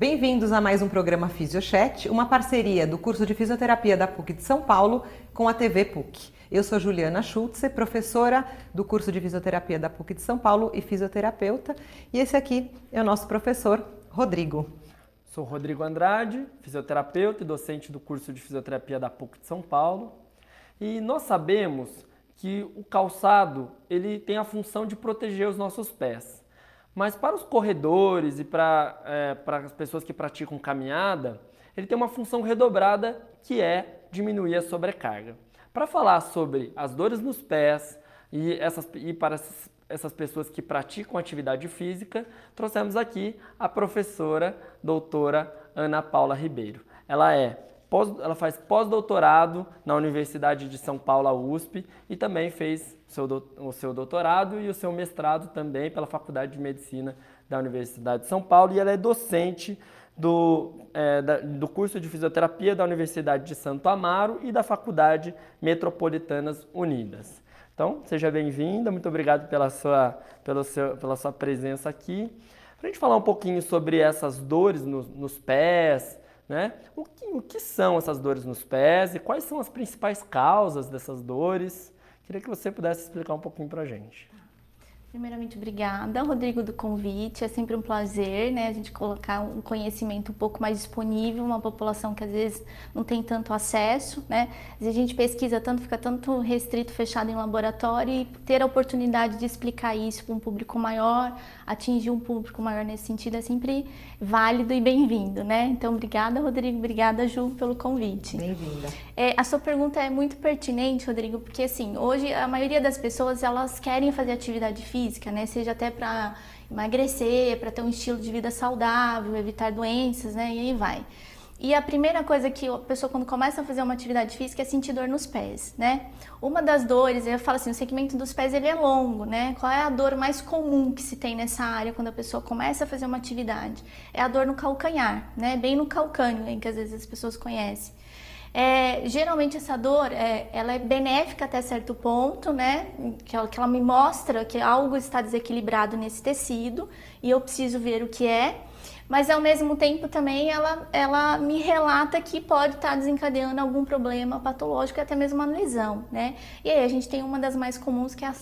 Bem-vindos a mais um programa Fisiochat, uma parceria do curso de fisioterapia da PUC de São Paulo com a TV PUC. Eu sou Juliana Schultze, professora do curso de fisioterapia da PUC de São Paulo e fisioterapeuta, e esse aqui é o nosso professor Rodrigo. Sou Rodrigo Andrade, fisioterapeuta e docente do curso de fisioterapia da PUC de São Paulo. E nós sabemos que o calçado ele tem a função de proteger os nossos pés. Mas para os corredores e para, é, para as pessoas que praticam caminhada, ele tem uma função redobrada que é diminuir a sobrecarga. Para falar sobre as dores nos pés e, essas, e para essas, essas pessoas que praticam atividade física, trouxemos aqui a professora doutora Ana Paula Ribeiro. Ela é pós, ela faz pós-doutorado na Universidade de São Paulo, a USP, e também fez seu, o seu doutorado e o seu mestrado também pela Faculdade de Medicina da Universidade de São Paulo, e ela é docente do, é, da, do curso de fisioterapia da Universidade de Santo Amaro e da Faculdade Metropolitanas Unidas. Então, seja bem-vinda, muito obrigado pela sua, pelo seu, pela sua presença aqui. Para a gente falar um pouquinho sobre essas dores no, nos pés, né? O que, o que são essas dores nos pés e quais são as principais causas dessas dores? Queria que você pudesse explicar um pouquinho para a gente. Primeiramente, obrigada, Rodrigo, do convite. É sempre um prazer, né, a gente colocar um conhecimento um pouco mais disponível, uma população que às vezes não tem tanto acesso, né? Às vezes a gente pesquisa tanto, fica tanto restrito, fechado em laboratório e ter a oportunidade de explicar isso para um público maior, atingir um público maior nesse sentido é sempre válido e bem-vindo, né? Então, obrigada, Rodrigo, obrigada, Ju, pelo convite. Bem-vinda. É, a sua pergunta é muito pertinente, Rodrigo, porque assim, hoje a maioria das pessoas elas querem fazer atividade física física, né? Seja até para emagrecer, para ter um estilo de vida saudável, evitar doenças, né? E aí vai. E a primeira coisa que a pessoa quando começa a fazer uma atividade física é sentir dor nos pés, né? Uma das dores, eu falo assim, o segmento dos pés ele é longo, né? Qual é a dor mais comum que se tem nessa área quando a pessoa começa a fazer uma atividade? É a dor no calcanhar, né? Bem no calcânio, em que às vezes as pessoas conhecem. É, geralmente essa dor, é, ela é benéfica até certo ponto, né? Que ela, que ela me mostra que algo está desequilibrado nesse tecido e eu preciso ver o que é. Mas ao mesmo tempo também ela, ela me relata que pode estar desencadeando algum problema patológico e até mesmo uma lesão, né? E aí a gente tem uma das mais comuns que é a,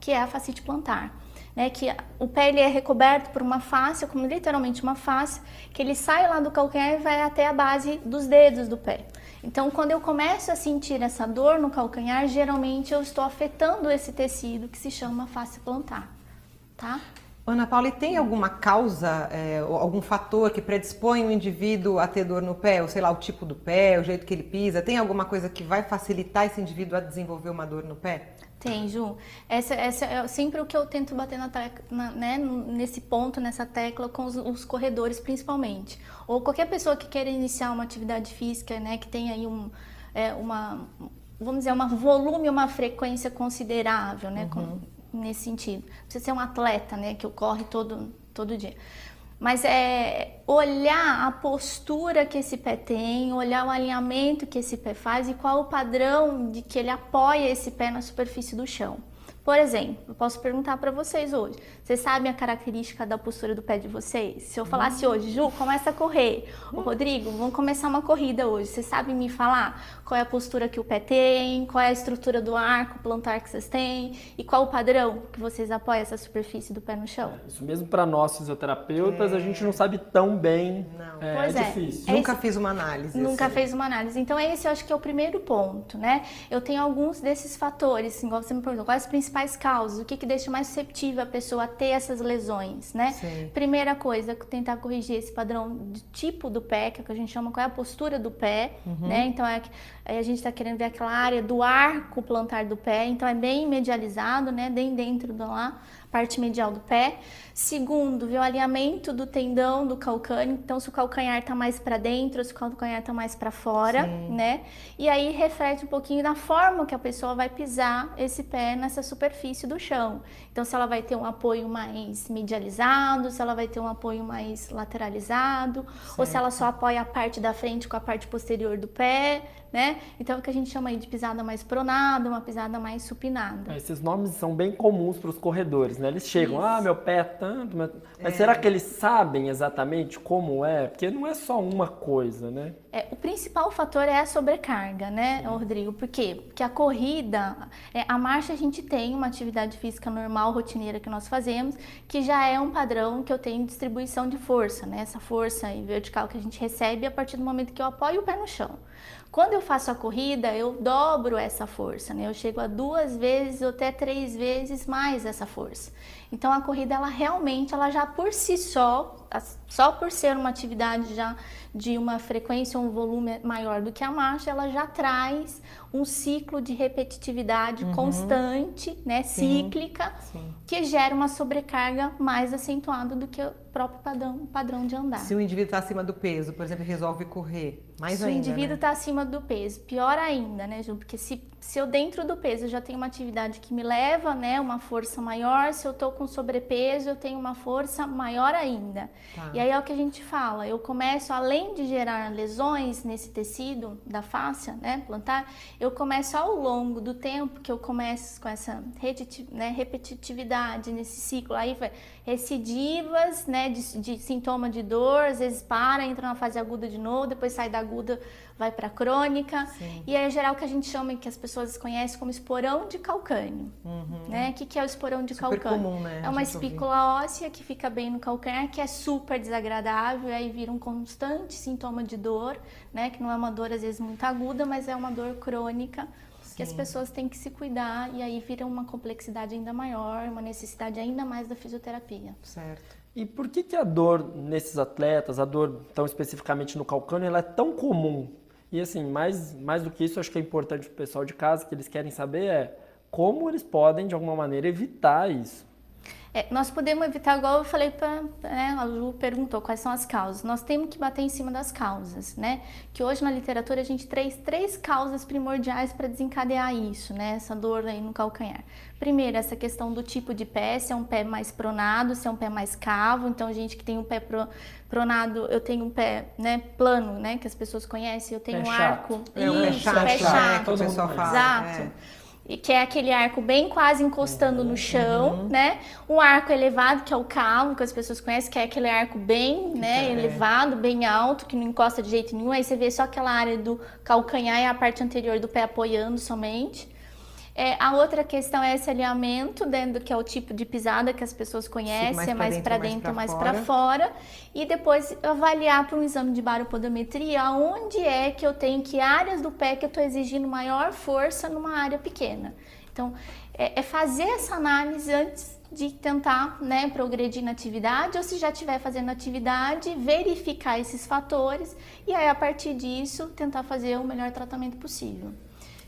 que é a fascite plantar. Né, que o pé ele é recoberto por uma face, como literalmente uma face, que ele sai lá do calcanhar e vai até a base dos dedos do pé. Então, quando eu começo a sentir essa dor no calcanhar, geralmente eu estou afetando esse tecido que se chama face plantar, tá? Ana Paula, e tem alguma causa, é, algum fator que predispõe o indivíduo a ter dor no pé? Ou sei lá, o tipo do pé, o jeito que ele pisa? Tem alguma coisa que vai facilitar esse indivíduo a desenvolver uma dor no pé? Tem, Ju. Essa, essa é sempre o que eu tento bater na tecla, na, né, nesse ponto, nessa tecla, com os, os, corredores principalmente. Ou qualquer pessoa que queira iniciar uma atividade física, né, que tenha aí um, é, uma, vamos dizer, um volume, uma frequência considerável, né, uhum. com, nesse sentido. Precisa ser um atleta, né, que ocorre todo, todo dia mas é olhar a postura que esse pé tem, olhar o alinhamento que esse pé faz e qual o padrão de que ele apoia esse pé na superfície do chão. Por exemplo, eu posso perguntar para vocês hoje: vocês sabem a característica da postura do pé de vocês? Se eu falasse hoje, Ju, começa a correr. Ô, Rodrigo, vamos começar uma corrida hoje. Vocês sabem me falar qual é a postura que o pé tem, qual é a estrutura do arco plantar que vocês têm e qual o padrão que vocês apoiam essa superfície do pé no chão? É, isso mesmo para nós fisioterapeutas, é. a gente não sabe tão bem. Não. É, pois é, é difícil. Nunca fiz uma análise. Nunca assim. fez uma análise. Então, esse eu acho que é o primeiro ponto, né? Eu tenho alguns desses fatores, igual você me perguntou, quais as principais principais causas, o que, que deixa mais susceptível a pessoa a ter essas lesões, né? Sim. Primeira coisa, tentar corrigir esse padrão de tipo do pé, que é o que a gente chama qual é a postura do pé, uhum. né? Então é, a gente está querendo ver aquela área do arco plantar do pé, então é bem medializado, né? Bem dentro do lá parte medial do pé. Segundo, ver o alinhamento do tendão do calcâneo. Então, se o calcanhar está mais para dentro, se o calcanhar está mais para fora, Sim. né? E aí reflete um pouquinho da forma que a pessoa vai pisar esse pé nessa superfície do chão. Então, se ela vai ter um apoio mais medializado, se ela vai ter um apoio mais lateralizado, certo. ou se ela só apoia a parte da frente com a parte posterior do pé, né? Então, é o que a gente chama aí de pisada mais pronada, uma pisada mais supinada. Esses nomes são bem comuns para os corredores, né? Eles chegam, Isso. ah, meu pé é tanto, mas, mas É. será que eles sabem exatamente como é? Porque não é só uma coisa, né? É, o principal fator é a sobrecarga, né, Rodrigo? Por quê? Porque a corrida, é, a marcha a gente tem uma atividade física normal, rotineira que nós fazemos, que já é um padrão que eu tenho distribuição de força, né? Essa força em vertical que a gente recebe a partir do momento que eu apoio o pé no chão. Quando eu faço a corrida, eu dobro essa força, né? Eu chego a duas vezes ou até três vezes mais essa força. Então a corrida, ela realmente, ela já por si só, só por ser uma atividade já de uma frequência, um volume maior do que a marcha, ela já traz um ciclo de repetitividade constante, né, cíclica, Sim. que gera uma sobrecarga mais acentuada do que o próprio padrão, padrão de andar. Se o indivíduo está acima do peso, por exemplo, resolve correr, mais se ainda, o indivíduo né? está acima do peso, pior ainda, né, Ju? Porque se, se eu dentro do peso já tenho uma atividade que me leva, né, uma força maior, se eu tô com sobrepeso, eu tenho uma força maior ainda. Tá. E aí é o que a gente fala, eu começo, além de gerar lesões nesse tecido da fáscia, né, plantar, eu começo ao longo do tempo que eu começo com essa né, repetitividade nesse ciclo, aí vai recidivas, né, de, de sintoma de dor, às vezes para, entra na fase aguda de novo, depois sai da aguda, vai para crônica, Sim. e aí, em geral, o que a gente chama, que as pessoas conhecem como esporão de calcânio, né, o que, que é o esporão de Uhum. Super calcânio? comum, né? É uma ouvir. espícula óssea que fica bem no calcanhar, que é super desagradável, e aí vira um constante sintoma de dor, né? Que não é uma dor às vezes muito aguda, mas é uma dor crônica, que as pessoas têm que se cuidar, e aí vira uma complexidade ainda maior, uma necessidade ainda mais da fisioterapia. Certo. E por que, que a dor nesses atletas, a dor tão especificamente no calcânio, ela é tão comum? E assim, mais, mais do que isso, acho que é importante para o pessoal de casa, que eles querem saber é como eles podem, de alguma maneira, evitar isso. É, nós podemos evitar, igual eu falei para, né, a Ju perguntou quais são as causas. Nós temos que bater em cima das causas, né? Que hoje na literatura a gente traz três causas primordiais para desencadear isso, né? Essa dor aí no calcanhar. Primeiro, essa questão do tipo de pé, se é um pé mais pronado, se é um pé mais cavo. Então, gente que tem um pé pro- pronado, eu tenho um pé, né, plano, né, que as pessoas conhecem. Eu tenho Pé um chato. arco, É o pé isso, chato, pé né, chato. que o pessoal fala. Exato. é. E que é aquele arco bem quase encostando Uhum. no chão, né? Um arco elevado, que é o cavo, que as pessoas conhecem, que é aquele arco bem, né, é. elevado, bem alto, que não encosta de jeito nenhum. Aí você vê só aquela área do calcanhar e a parte anterior do pé apoiando somente. É, a outra questão é esse alinhamento, dentro que é o tipo de pisada que as pessoas conhecem, mais é mais para dentro, mais fora. para fora. E depois avaliar para um exame de baropodometria onde é que eu tenho que áreas do pé que eu estou exigindo maior força numa área pequena. Então, é, é fazer essa análise antes de tentar né, progredir na atividade, ou se já estiver fazendo atividade, verificar esses fatores e aí, a partir disso, tentar fazer o melhor tratamento possível.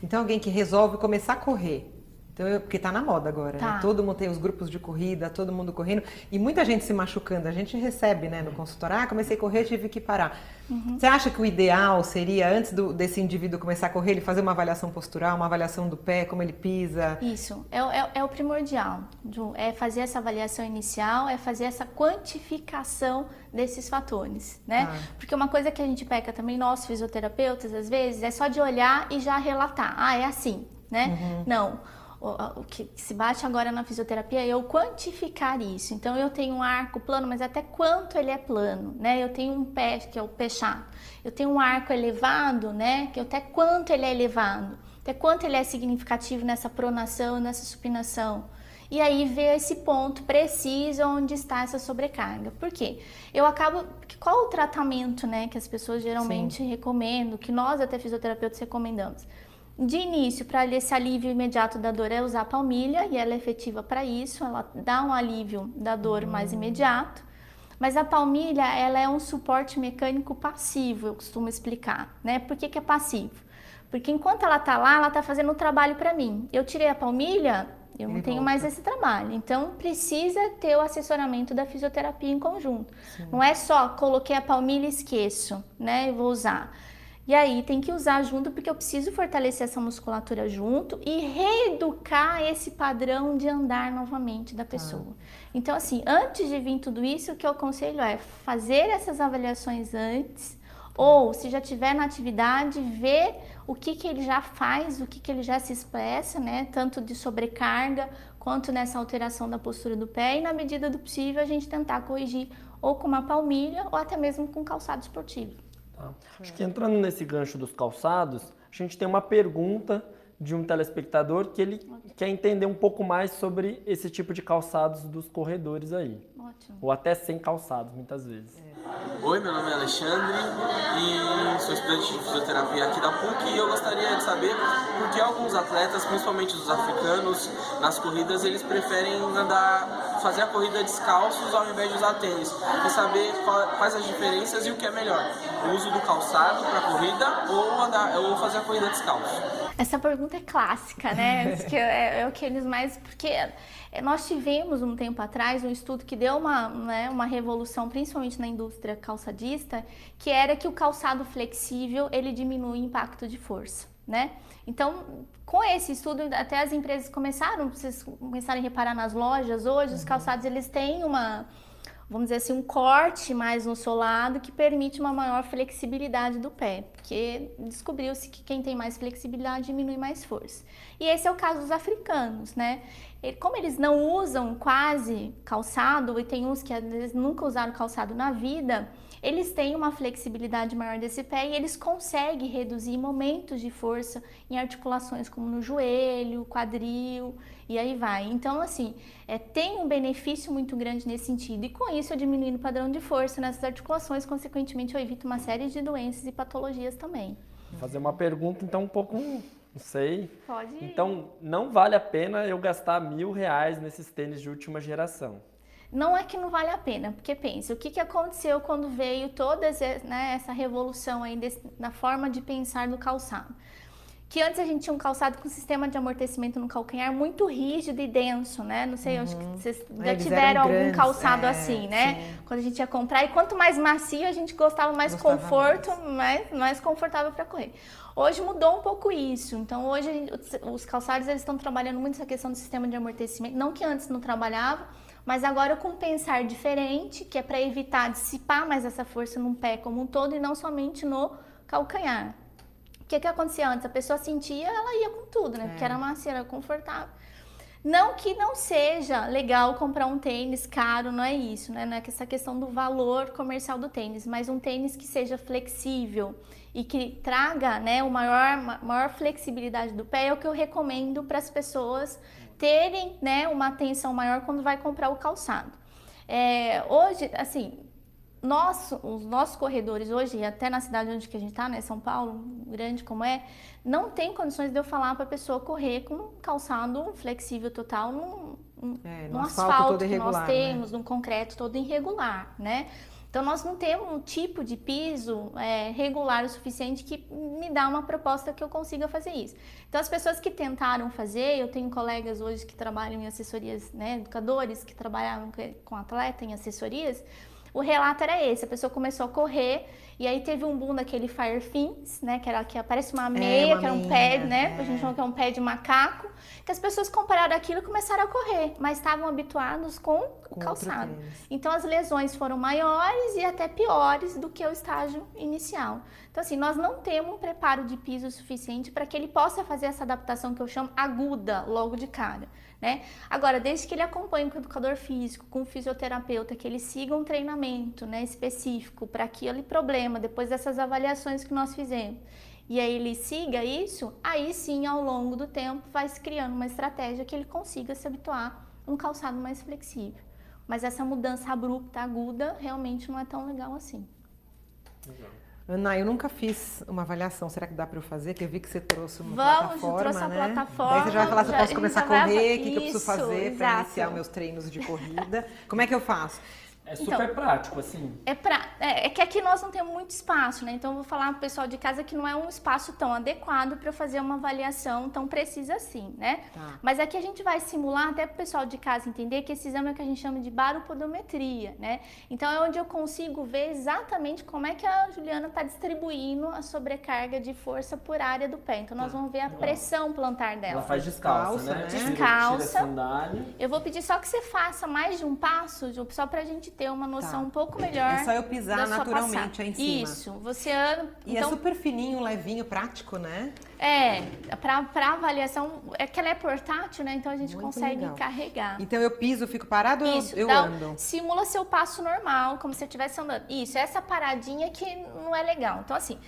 Então, alguém que resolve começar a correr. Então, eu- porque tá na moda agora, Tá. né? Todo mundo tem os grupos de corrida, todo mundo correndo e muita gente se machucando. A gente recebe, né, no consultório, ah, comecei a correr, tive que parar. Uhum. Você acha que o ideal seria, antes do- desse indivíduo começar a correr, ele fazer uma avaliação postural, uma avaliação do pé, como ele pisa? Isso, é, o- é, é o primordial, Ju, é fazer essa avaliação inicial, é fazer essa quantificação desses fatores, né? Tá. Porque uma coisa que a gente peca também, nós fisioterapeutas, às vezes, é só de olhar e já relatar, ah, é assim, né? Uhum. Não, o, que se bate agora na fisioterapia é eu quantificar isso. Então, eu tenho um arco plano, mas até quanto ele é plano, né? Eu tenho um pé, que é o pé chato. Eu tenho um arco elevado, né? Que até quanto ele é elevado. Até quanto ele é significativo nessa pronação, nessa supinação. E aí ver esse ponto preciso onde está essa sobrecarga. Por quê? Eu acabo. Qual o tratamento né, que as pessoas geralmente recomendam, que nós até fisioterapeutas recomendamos? De início, para esse alívio imediato da dor, é usar a palmilha e ela é efetiva para isso, ela dá um alívio da dor mais imediato. Mas a palmilha, ela é um suporte mecânico passivo, eu costumo explicar, né? Por que, que é passivo? Porque enquanto ela tá lá, ela tá fazendo o trabalho para mim. Eu tirei a palmilha, eu não tenho mais esse trabalho. Então precisa ter o assessoramento da fisioterapia em conjunto. Não é só coloquei a palmilha e esqueço, né? Eu vou usar. E aí tem que usar junto porque eu preciso fortalecer essa musculatura junto e reeducar esse padrão de andar novamente da pessoa. Então assim, antes de vir tudo isso, o que eu aconselho é fazer essas avaliações antes ou se já tiver na atividade, ver o que, que ele já faz, o que, que ele já se expressa, né? Tanto de sobrecarga quanto nessa alteração da postura do pé e, na medida do possível, a gente tentar corrigir ou com uma palmilha ou até mesmo com calçado esportivo. Tá. Acho que entrando nesse gancho dos calçados, a gente tem uma pergunta de um telespectador que ele quer entender um pouco mais sobre esse tipo de calçados dos corredores aí. Ótimo. Ou até sem calçados, muitas vezes. Oi, meu nome é Alexandre e sou estudante de fisioterapia aqui da PUC e eu gostaria de saber por que alguns atletas, principalmente os africanos, nas corridas eles preferem andar, fazer a corrida descalços ao invés de usar tênis. E saber quais as diferenças e o que é melhor, o uso do calçado para a corrida ou, andar, ou fazer a corrida descalço. Essa pergunta é clássica, né? é, é, o que eles mais. Porque nós tivemos um tempo atrás um estudo que deu uma, né, uma revolução, principalmente na indústria calçadista, que era que o calçado flexível ele diminui o impacto de força, né? Então, com esse estudo, até as empresas começaram, vocês começaram a reparar nas lojas hoje, os uhum. calçados eles têm uma vamos dizer assim, um corte mais no solado que permite uma maior flexibilidade do pé, porque descobriu-se que quem tem mais flexibilidade diminui mais força. E esse é o caso dos africanos, né? Como eles não usam quase calçado, e tem uns que às vezes nunca usaram calçado na vida, eles têm uma flexibilidade maior desse pé e eles conseguem reduzir momentos de força em articulações como no joelho, quadril e aí vai. Então, assim, é, tem um benefício muito grande nesse sentido. E com isso, eu diminuindo o padrão de força nessas articulações, consequentemente, eu evito uma série de doenças e patologias também. Vou fazer uma pergunta, então, um pouco não sei. Pode ir. Então, não vale a pena eu gastar mil reais nesses tênis de última geração. Não é que não vale a pena, porque pensa, o que, que aconteceu quando veio toda né, essa revolução aí desse, na forma de pensar do calçado? Que antes a gente tinha um calçado com sistema de amortecimento no calcanhar muito rígido e denso, né? Não sei, uhum. acho que vocês já Eles tiveram algum grandes, calçado é, assim, né? Sim. Quando a gente ia comprar. E quanto mais macio, a gente gostava mais gostava conforto, mais. mais, mais confortável para correr. Hoje mudou um pouco isso. Então, hoje os calçados eles estão trabalhando muito essa questão do sistema de amortecimento. Não que antes não trabalhava, mas agora com um pensar diferente, que é para evitar dissipar mais essa força no pé como um todo e não somente no calcanhar. O que, que acontecia antes? A pessoa sentia, ela ia com tudo, né? É. Porque era macia, era confortável. Não que não seja legal comprar um tênis caro, não é isso, né? Não é essa questão do valor comercial do tênis, mas um tênis que seja flexível e que traga, né, o maior, maior flexibilidade do pé é o que eu recomendo para as pessoas terem, né, uma atenção maior quando vai comprar o calçado. É, hoje, assim, nós, os nossos corredores hoje, até na cidade onde que a gente está, né, São Paulo, grande como é, não tem condições de eu falar para a pessoa correr com um calçado flexível total num, é, no, asfalto, asfalto que nós né? temos, né? num concreto todo irregular, né? Então nós não temos um tipo de piso é, regular o suficiente que me dá uma proposta que eu consiga fazer isso. Então as pessoas que tentaram fazer, eu tenho colegas hoje que trabalham em assessorias, né, educadores que trabalhavam com atleta em assessorias, o relato era esse, a pessoa começou a correr e aí teve um boom daquele Fire Fins, né, que era que aparece uma meia, é, uma que era um pé, né, é. a gente chama que é um pé de macaco, que as pessoas compararam aquilo e começaram a correr, mas estavam habituados com, com o calçado. Então as lesões foram maiores e até piores do que o estágio inicial. Então assim, nós não temos um preparo de piso suficiente para que ele possa fazer essa adaptação que eu chamo aguda logo de cara. Né? Agora, desde que ele acompanhe com o educador físico, com o fisioterapeuta, que ele siga um treinamento né, específico para aquele problema, depois dessas avaliações que nós fizemos, e aí ele siga isso, aí sim, ao longo do tempo, vai se criando uma estratégia que ele consiga se habituar a um calçado mais flexível. Mas essa mudança abrupta, aguda, realmente não é tão legal assim. Legal. Ana, eu nunca fiz uma avaliação. Será que dá para eu fazer? Que eu vi que você trouxe uma Vamos, plataforma, trouxe né? a plataforma. Daí você já vai falar se eu posso começar a correr, o que, que eu preciso fazer para iniciar meus treinos de corrida. Como é que eu faço? É super então, prático, assim. É, pra, é, é, que aqui nós não temos muito espaço, né? Então eu vou falar pro pessoal de casa que não é um espaço tão adequado para fazer uma avaliação tão precisa assim, né? Tá. Mas aqui a gente vai simular até pro pessoal de casa entender que esse exame é o que a gente chama de baropodometria, né? Então é onde eu consigo ver exatamente como é que a Juliana está distribuindo a sobrecarga de força por área do pé. Então nós tá. vamos ver a pressão plantar dela. Ela faz descalça, né? Descalça. Tira, tira eu vou pedir só que você faça mais de um passo, só pra gente ter uma noção tá. um pouco melhor. É só eu pisar naturalmente aí em cima. Isso, você anda. E é então, é super fininho, levinho, prático, né? É, para avaliação, é que ela é portátil, né? Então a gente Muito consegue legal. carregar. Então eu piso, fico parado ou eu então, ando? Simula seu passo normal, como se você estivesse andando. Isso, essa paradinha que não é legal. Então, assim,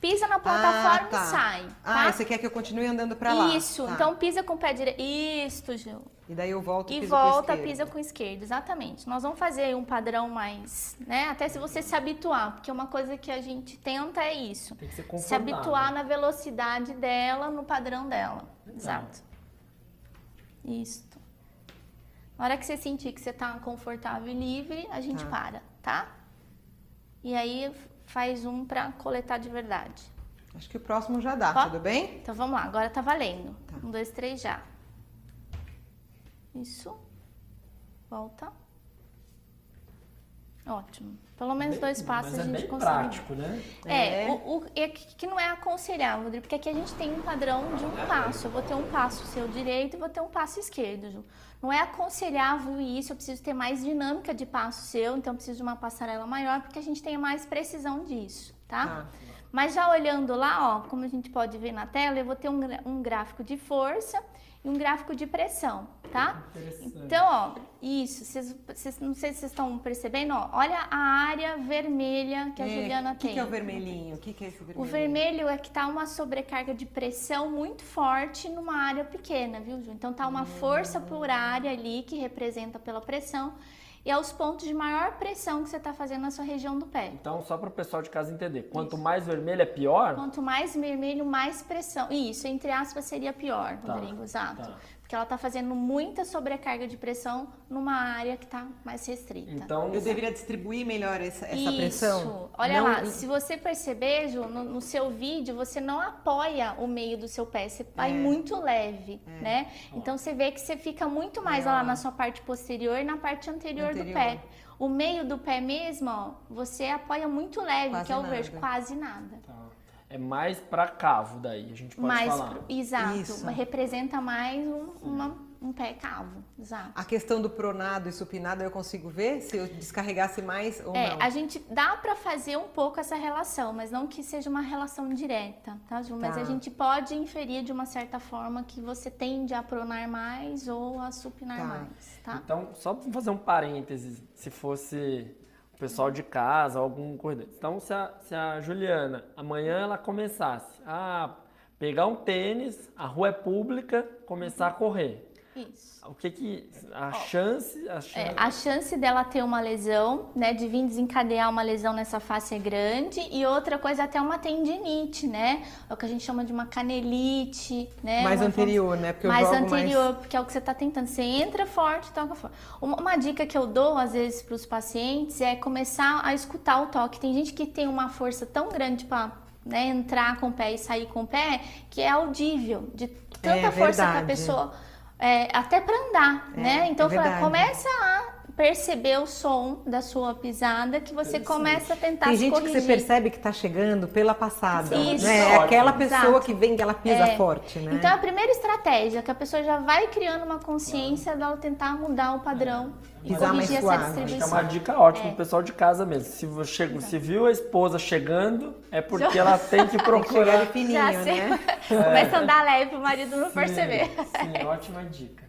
pisa na plataforma ah, tá. e sai. Ah, tá? Ah, você quer que eu continue andando para lá? Isso, tá. então pisa com o pé direito. Isso, Gil. E daí eu volto e volta, com pisa com o esquerdo, exatamente. Nós vamos fazer um padrão mais, né? Até se você se habituar, porque uma coisa que a gente tenta é isso. Tem que ser Se habituar na velocidade dela, no padrão dela. Exato. Isso. Na hora que você sentir que você está confortável e livre, a gente tá. para, tá? E aí faz um para coletar de verdade. Acho que o próximo já dá, tudo bem? Então vamos lá, agora tá valendo. Tá. Um, dois, três, já. Isso. Volta. Ótimo. Pelo menos bem, dois passos a é gente bem consegue. prático, né? É, é. O, o, é que não é aconselhável, Rodrigo, porque aqui a gente tem um padrão de um passo. Eu vou ter um passo seu direito e vou ter um passo esquerdo, Ju. Não é aconselhável isso, eu preciso ter mais dinâmica de passo seu, então eu preciso de uma passarela maior, porque a gente tem mais precisão disso, tá? Ah. Mas já olhando lá, ó, como a gente pode ver na tela, eu vou ter um, um gráfico de força e um gráfico de pressão, tá? Então, ó, isso, vocês, vocês, não sei se vocês estão percebendo, ó, olha a área vermelha que a é, Juliana que tem. O que é o vermelhinho? O que, que é esse vermelho? O vermelho é que tá uma sobrecarga de pressão muito forte numa área pequena, viu, Ju? Então tá uma hum. força por área ali que representa pela pressão e aos pontos de maior pressão que você está fazendo na sua região do pé. Então, só para o pessoal de casa entender, quanto Isso. mais vermelho é pior? Quanto mais vermelho, mais pressão. Isso, entre aspas, seria pior, tá. Rodrigo, exato. Tá. Porque ela está fazendo muita sobrecarga de pressão numa área que está mais restrita. Então, eu deveria distribuir melhor essa, essa Isso. pressão? Olha não... lá, se você perceber, Ju, no, no, seu vídeo, você não apoia o meio do seu pé, você vai é. muito leve, é. né? Então você vê que você fica muito mais é. lá na sua parte posterior e na parte anterior, anterior. do pé. O meio do pé mesmo, ó, você apoia muito leve, quase que é o verde, quase nada. Tá é mais para cavo daí, a gente pode mais falar. Pro, exato, Isso. representa mais um, uma, um pé cavo, exato. A questão do pronado e supinado eu consigo ver se eu descarregasse mais ou é, não? a gente dá para fazer um pouco essa relação, mas não que seja uma relação direta, tá, Ju? Mas tá. a gente pode inferir de uma certa forma que você tende a pronar mais ou a supinar tá. mais, tá? Então, só para fazer um parênteses, se fosse o pessoal de casa, algum corredor. Então, se a, se a Juliana amanhã ela começasse a pegar um tênis, a rua é pública, começar a correr. Isso. O que que a chance, a chance... É, a chance dela ter uma lesão, né, de vir desencadear uma lesão nessa face é grande e outra coisa até uma tendinite, né? É o que a gente chama de uma canelite, né? Mais uma anterior, forma... né? Porque mais anterior, mais... porque é o que você está tentando. Você entra forte, toca forte. Uma, uma dica que eu dou às vezes para os pacientes é começar a escutar o toque. Tem gente que tem uma força tão grande para né, entrar com o pé e sair com o pé que é audível de tanta é, força que a pessoa é, até para andar, é, né? Então, é começa a perceber o som da sua pisada que você começa a tentar Tem gente corrigir. que você percebe que está chegando pela passada, Isso. né? É aquela pessoa Exato. que vem que ela pisa é. forte, né? Então a primeira estratégia é que a pessoa já vai criando uma consciência dela tentar mudar o padrão é. e Pisar corrigir essa distribuição. É uma dica ótima é. pro pessoal de casa mesmo. Se, você, se viu a esposa chegando, é porque ela tem que procurar. Tem que fininho, né? Começa a andar leve pro marido não sim, perceber. Sim, ótima dica.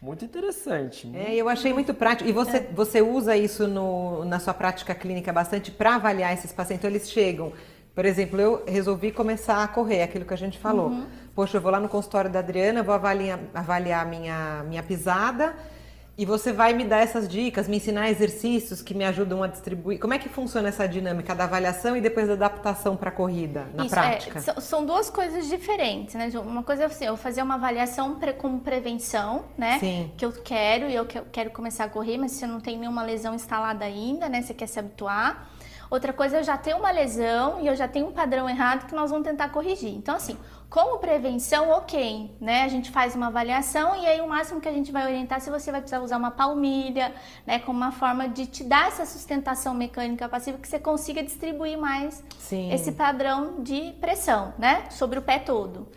Muito interessante. É, eu achei muito prático. E você, é. você usa isso no, na sua prática clínica bastante para avaliar esses pacientes? Então, eles chegam. Por exemplo, eu resolvi começar a correr, aquilo que a gente falou. Uhum. Poxa, eu vou lá no consultório da Adriana, vou avaliar, avaliar minha, minha pisada e você vai me dar essas dicas, me ensinar exercícios que me ajudam a distribuir. Como é que funciona essa dinâmica da avaliação e depois da adaptação para a corrida, na Isso, é, prática? É, são duas coisas diferentes, né? Uma coisa é assim, eu fazer uma avaliação pre, como prevenção, né? Sim. Que eu quero e eu quero começar a correr, mas você não tem nenhuma lesão instalada ainda, né? Você quer se habituar. Outra coisa é eu já tenho uma lesão e eu já tenho um padrão errado que nós vamos tentar corrigir. Então, assim, como prevenção, ok, né? A gente faz uma avaliação e aí o máximo que a gente vai orientar se você vai precisar usar uma palmilha, né? Como uma forma de te dar essa sustentação mecânica passiva que você consiga distribuir mais Sim. esse padrão de pressão, né? Sobre o pé todo.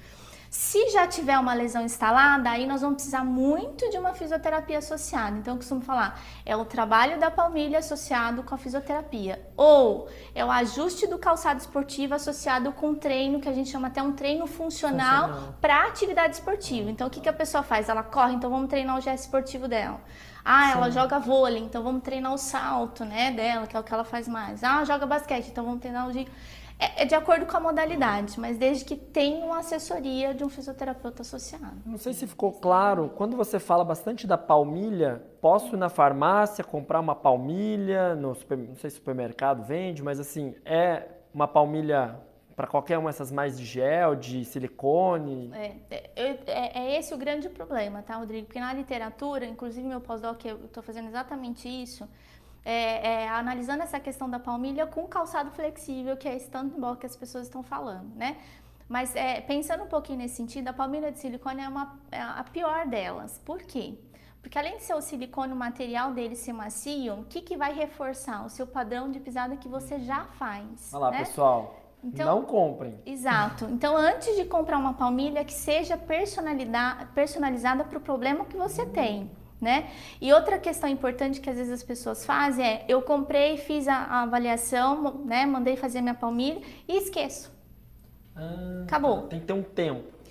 Se já tiver uma lesão instalada, aí nós vamos precisar muito de uma fisioterapia associada. Então, eu costumo falar, é o trabalho da palmilha associado com a fisioterapia. Ou é o ajuste do calçado esportivo associado com treino, que a gente chama até um treino funcional, funcional. para atividade esportiva. Então, o que, que a pessoa faz? Ela corre, então vamos treinar o gesto esportivo dela. Ah, Sim. ela joga vôlei, então vamos treinar o salto, né, dela, que é o que ela faz mais. Ah, joga basquete, então vamos treinar o de é, é, de acordo com a modalidade, mas desde que tenha uma assessoria de um fisioterapeuta associado. Não sei se ficou claro, quando você fala bastante da palmilha, posso ir na farmácia comprar uma palmilha, no super, não sei se supermercado vende, mas assim, é uma palmilha para qualquer uma dessas mais de gel, de silicone? É, é, é, é, esse o grande problema, tá, Rodrigo? Porque na literatura, inclusive meu pós-doc, eu estou fazendo exatamente isso, é, é, analisando essa questão da palmilha com calçado flexível, que é esse tanto que as pessoas estão falando, né? Mas é, pensando um pouquinho nesse sentido, a palmilha de silicone é, uma, é a pior delas. Por quê? Porque além de ser o silicone, o material dele ser macio, o que, que vai reforçar? O seu padrão de pisada que você já faz. Olha lá, né? pessoal. Então, não comprem. Exato. Então, antes de comprar uma palmilha, que seja personalizada para o problema que você tem né? E outra questão importante que às vezes as pessoas fazem é: eu comprei, fiz a, a avaliação, né? Mandei fazer minha palmilha e esqueço. Ah, Acabou. Tem que ter um tempo.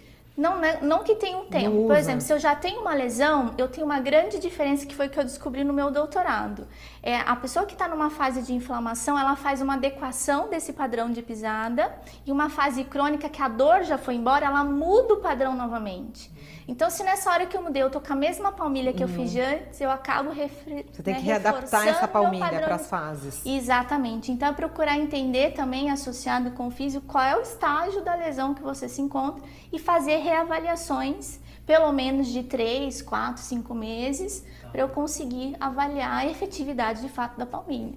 Não, né, não que tenha um tempo. Por exemplo, se eu já tenho uma lesão, eu tenho uma grande diferença que foi que eu descobri no meu doutorado. É, a pessoa que está numa fase de inflamação, ela faz uma adequação desse padrão de pisada e uma fase crônica que a dor já foi embora, ela muda o padrão novamente. Então, se nessa hora que eu mudei, eu tô com a mesma palmilha que uhum. eu fiz uhum. antes, eu acabo refre... Você tem né, que readaptar essa palmilha para as fases. Exatamente. Então, é procurar entender também, associado com o físico, qual é o estágio da lesão que você se encontra e fazer reavaliações, pelo menos de 3, 4, 5 meses, para eu conseguir avaliar a efetividade de fato da palmilha.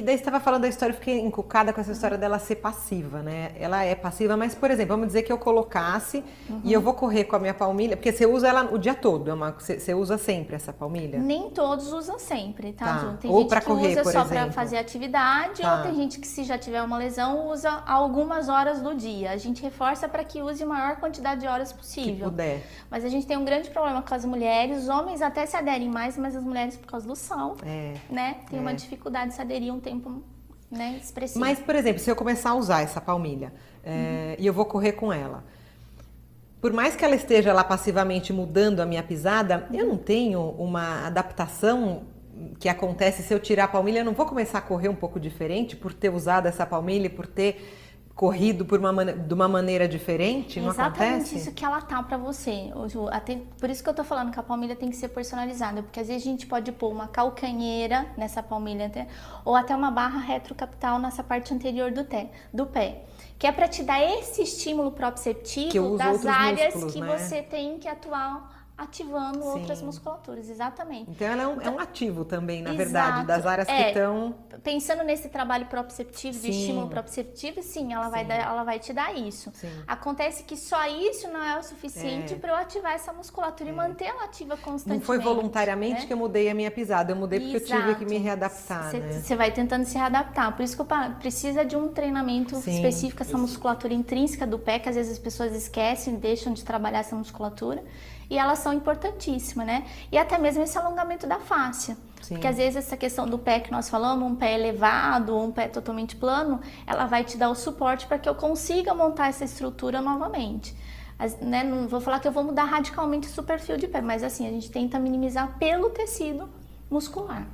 E daí você estava falando da história, eu fiquei encucada com essa história dela ser passiva, né? Ela é passiva, mas, por exemplo, vamos dizer que eu colocasse uhum. e eu vou correr com a minha palmilha, porque você usa ela o dia todo, é uma, você, usa sempre essa palmilha? Nem todos usam sempre, tá, tá. Tem ou gente que correr, usa só para fazer atividade, tá. ou tem gente que se já tiver uma lesão usa algumas horas do dia. A gente reforça para que use a maior quantidade de horas possível. Que puder. Mas a gente tem um grande problema com as mulheres, os homens até se aderem mais, mas as mulheres por causa do sal, é. né? Tem é. uma dificuldade de se aderir um tempo né, expressivo. Mas, por exemplo, se eu começar a usar essa palmilha é, uhum. e eu vou correr com ela, por mais que ela esteja lá passivamente mudando a minha pisada, eu não tenho uma adaptação que acontece se eu tirar a palmilha, eu não vou começar a correr um pouco diferente por ter usado essa palmilha, por ter corrido por uma, de uma maneira diferente, não Exatamente acontece? isso que ela tá para você. Até, por isso que eu tô falando que a palmilha tem que ser personalizada, porque às vezes a gente pode pôr uma calcanheira nessa palmilha até, ou até uma barra retrocapital nessa parte anterior do, do pé. Que é para te dar esse estímulo proprioceptivo das áreas músculos, que né? você tem que atuar ativando Sim. outras musculaturas, exatamente. Então ela é um, então, é um ativo também, na exato, verdade, das áreas é, que estão. Pensando nesse trabalho proprioceptivo, sim. de estímulo proprioceptivo, sim, ela, sim. Vai, dar, ela vai te dar isso. Sim. Acontece que só isso não é o suficiente é. para eu ativar essa musculatura é. e manter ela ativa constantemente. Não foi voluntariamente né? que eu mudei a minha pisada, eu mudei porque exato. eu tive que me readaptar. Você né? vai tentando se readaptar. Por isso que eu precisa de um treinamento específico, essa musculatura intrínseca do pé, que às vezes as pessoas esquecem, deixam de trabalhar essa musculatura e elas são importantíssimas, né? E até mesmo esse alongamento da face. Sim. Porque às vezes essa questão do pé que nós falamos, um pé elevado ou um pé totalmente plano, ela vai te dar o suporte para que eu consiga montar essa estrutura novamente. As, né, não vou falar que eu vou mudar radicalmente o perfil de pé, mas assim, a gente tenta minimizar pelo tecido muscular.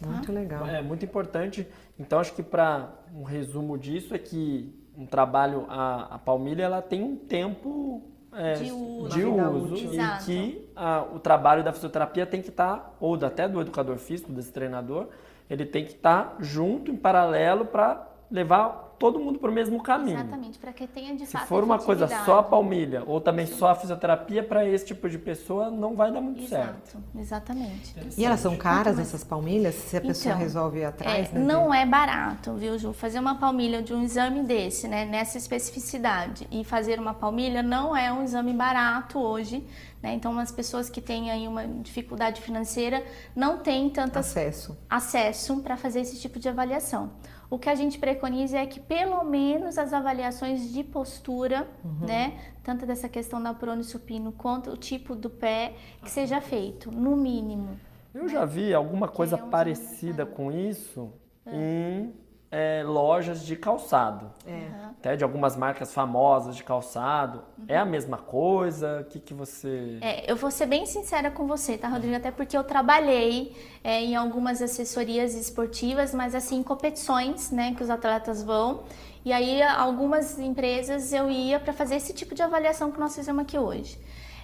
Tá? Muito legal. É muito importante. Então, acho que para um resumo disso é que um trabalho, a, a palmilha, ela tem um tempo é, de uso, de uso. e que a, o trabalho da fisioterapia tem que estar, tá, ou até do educador físico, desse treinador, ele tem que estar tá junto, em paralelo, para levar todo mundo para o mesmo caminho. Exatamente, para que tenha de Se fato Se for uma coisa só a palmilha ou também só a fisioterapia, para esse tipo de pessoa não vai dar muito Exato, certo. Exatamente. E elas são caras, essas palmilhas? Se a pessoa então, resolve ir atrás? É, né, não é barato, viu, Ju? Fazer uma palmilha de um exame desse, né, nessa especificidade, e fazer uma palmilha não é um exame barato hoje. Né? Então, as pessoas que têm aí uma dificuldade financeira não têm tanto acesso, acesso para fazer esse tipo de avaliação. O que a gente preconiza é que pelo menos as avaliações de postura, uhum. né, tanto dessa questão da prona e supino quanto o tipo do pé, que seja feito, no mínimo. Eu já vi alguma coisa parecida com isso é. em é, lojas de calçado. É. Até de algumas marcas famosas de calçado. Uhum. É a mesma coisa? O que, que você. É, eu vou ser bem sincera com você, tá, Rodrigo? Até porque eu trabalhei é, em algumas assessorias esportivas, mas assim, em competições, né, que os atletas vão. E aí, algumas empresas eu ia para fazer esse tipo de avaliação que nós fizemos aqui hoje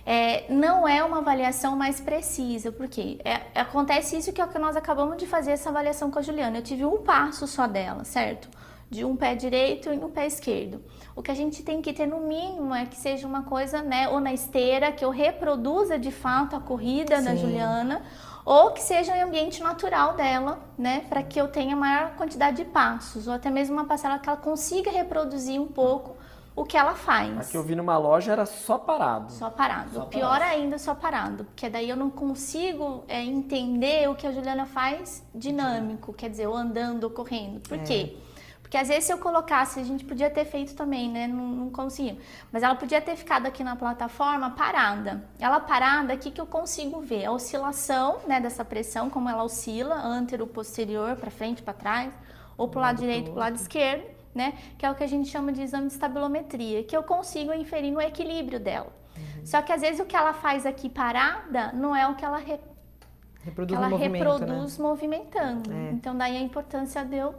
é, não é uma avaliação mais precisa, porque é, acontece isso que é o que nós acabamos de fazer essa avaliação com a Juliana. Eu tive um passo só dela, certo? De um pé direito e um pé esquerdo. O que a gente tem que ter no mínimo é que seja uma coisa, né, ou na esteira, que eu reproduza de fato a corrida Sim. da Juliana, ou que seja em ambiente natural dela, né, para que eu tenha maior quantidade de passos, ou até mesmo uma passarela que ela consiga reproduzir um pouco o que ela faz. A que eu vi numa loja era só parado. Só parado. Só Pior parado. ainda, só parado. Porque daí eu não consigo é, entender o que a Juliana faz dinâmico, quer dizer, ou andando correndo. Por é. quê? Porque às vezes se eu colocasse, a gente podia ter feito também, né? Não, não. Mas ela podia ter ficado aqui na plataforma parada. Ela parada, aqui que eu consigo ver a oscilação né, dessa pressão, como ela oscila, antero, posterior, para frente, para trás, ou para o lado direito, para o lado esquerdo né? Que é o que a gente chama de exame de estabilometria, que eu consigo inferir no equilíbrio dela. Uhum. Só que às vezes o que ela faz aqui parada não é o que ela, re... reproduz, que ela reproduz né? movimentando. É. Então daí a importância de eu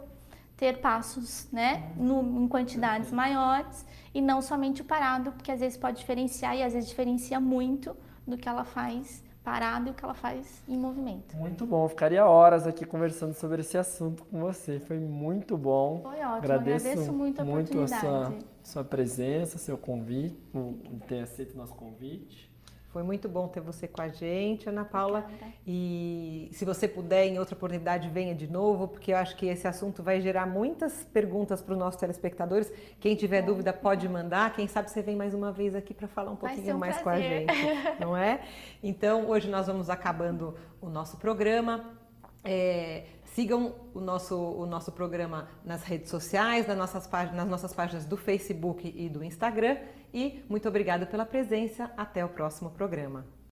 ter passos, né, no, em quantidades maiores e não somente o parado, porque às vezes pode diferenciar e às vezes diferencia muito do que ela faz parado e o que ela faz em movimento. Muito bom, ficaria horas aqui conversando sobre esse assunto com você. Foi muito bom. Foi ótimo, agradeço, agradeço muito a muito a sua, sua presença, seu convite, por ter aceito o nosso convite. Foi muito bom ter você com a gente, Ana Paula. Obrigada. E se você puder, em outra oportunidade, venha de novo, porque eu acho que esse assunto vai gerar muitas perguntas para os nossos telespectadores. Quem tiver bom, dúvida pode mandar. Quem sabe você vem mais uma vez aqui para falar um pouquinho um mais prazer. com a gente, não é? Então, hoje nós vamos acabando o nosso programa. É, sigam o nosso, o nosso programa nas redes sociais, nas nossas, páginas, nas nossas páginas do Facebook e do Instagram. E muito obrigada pela presença. Até o próximo programa.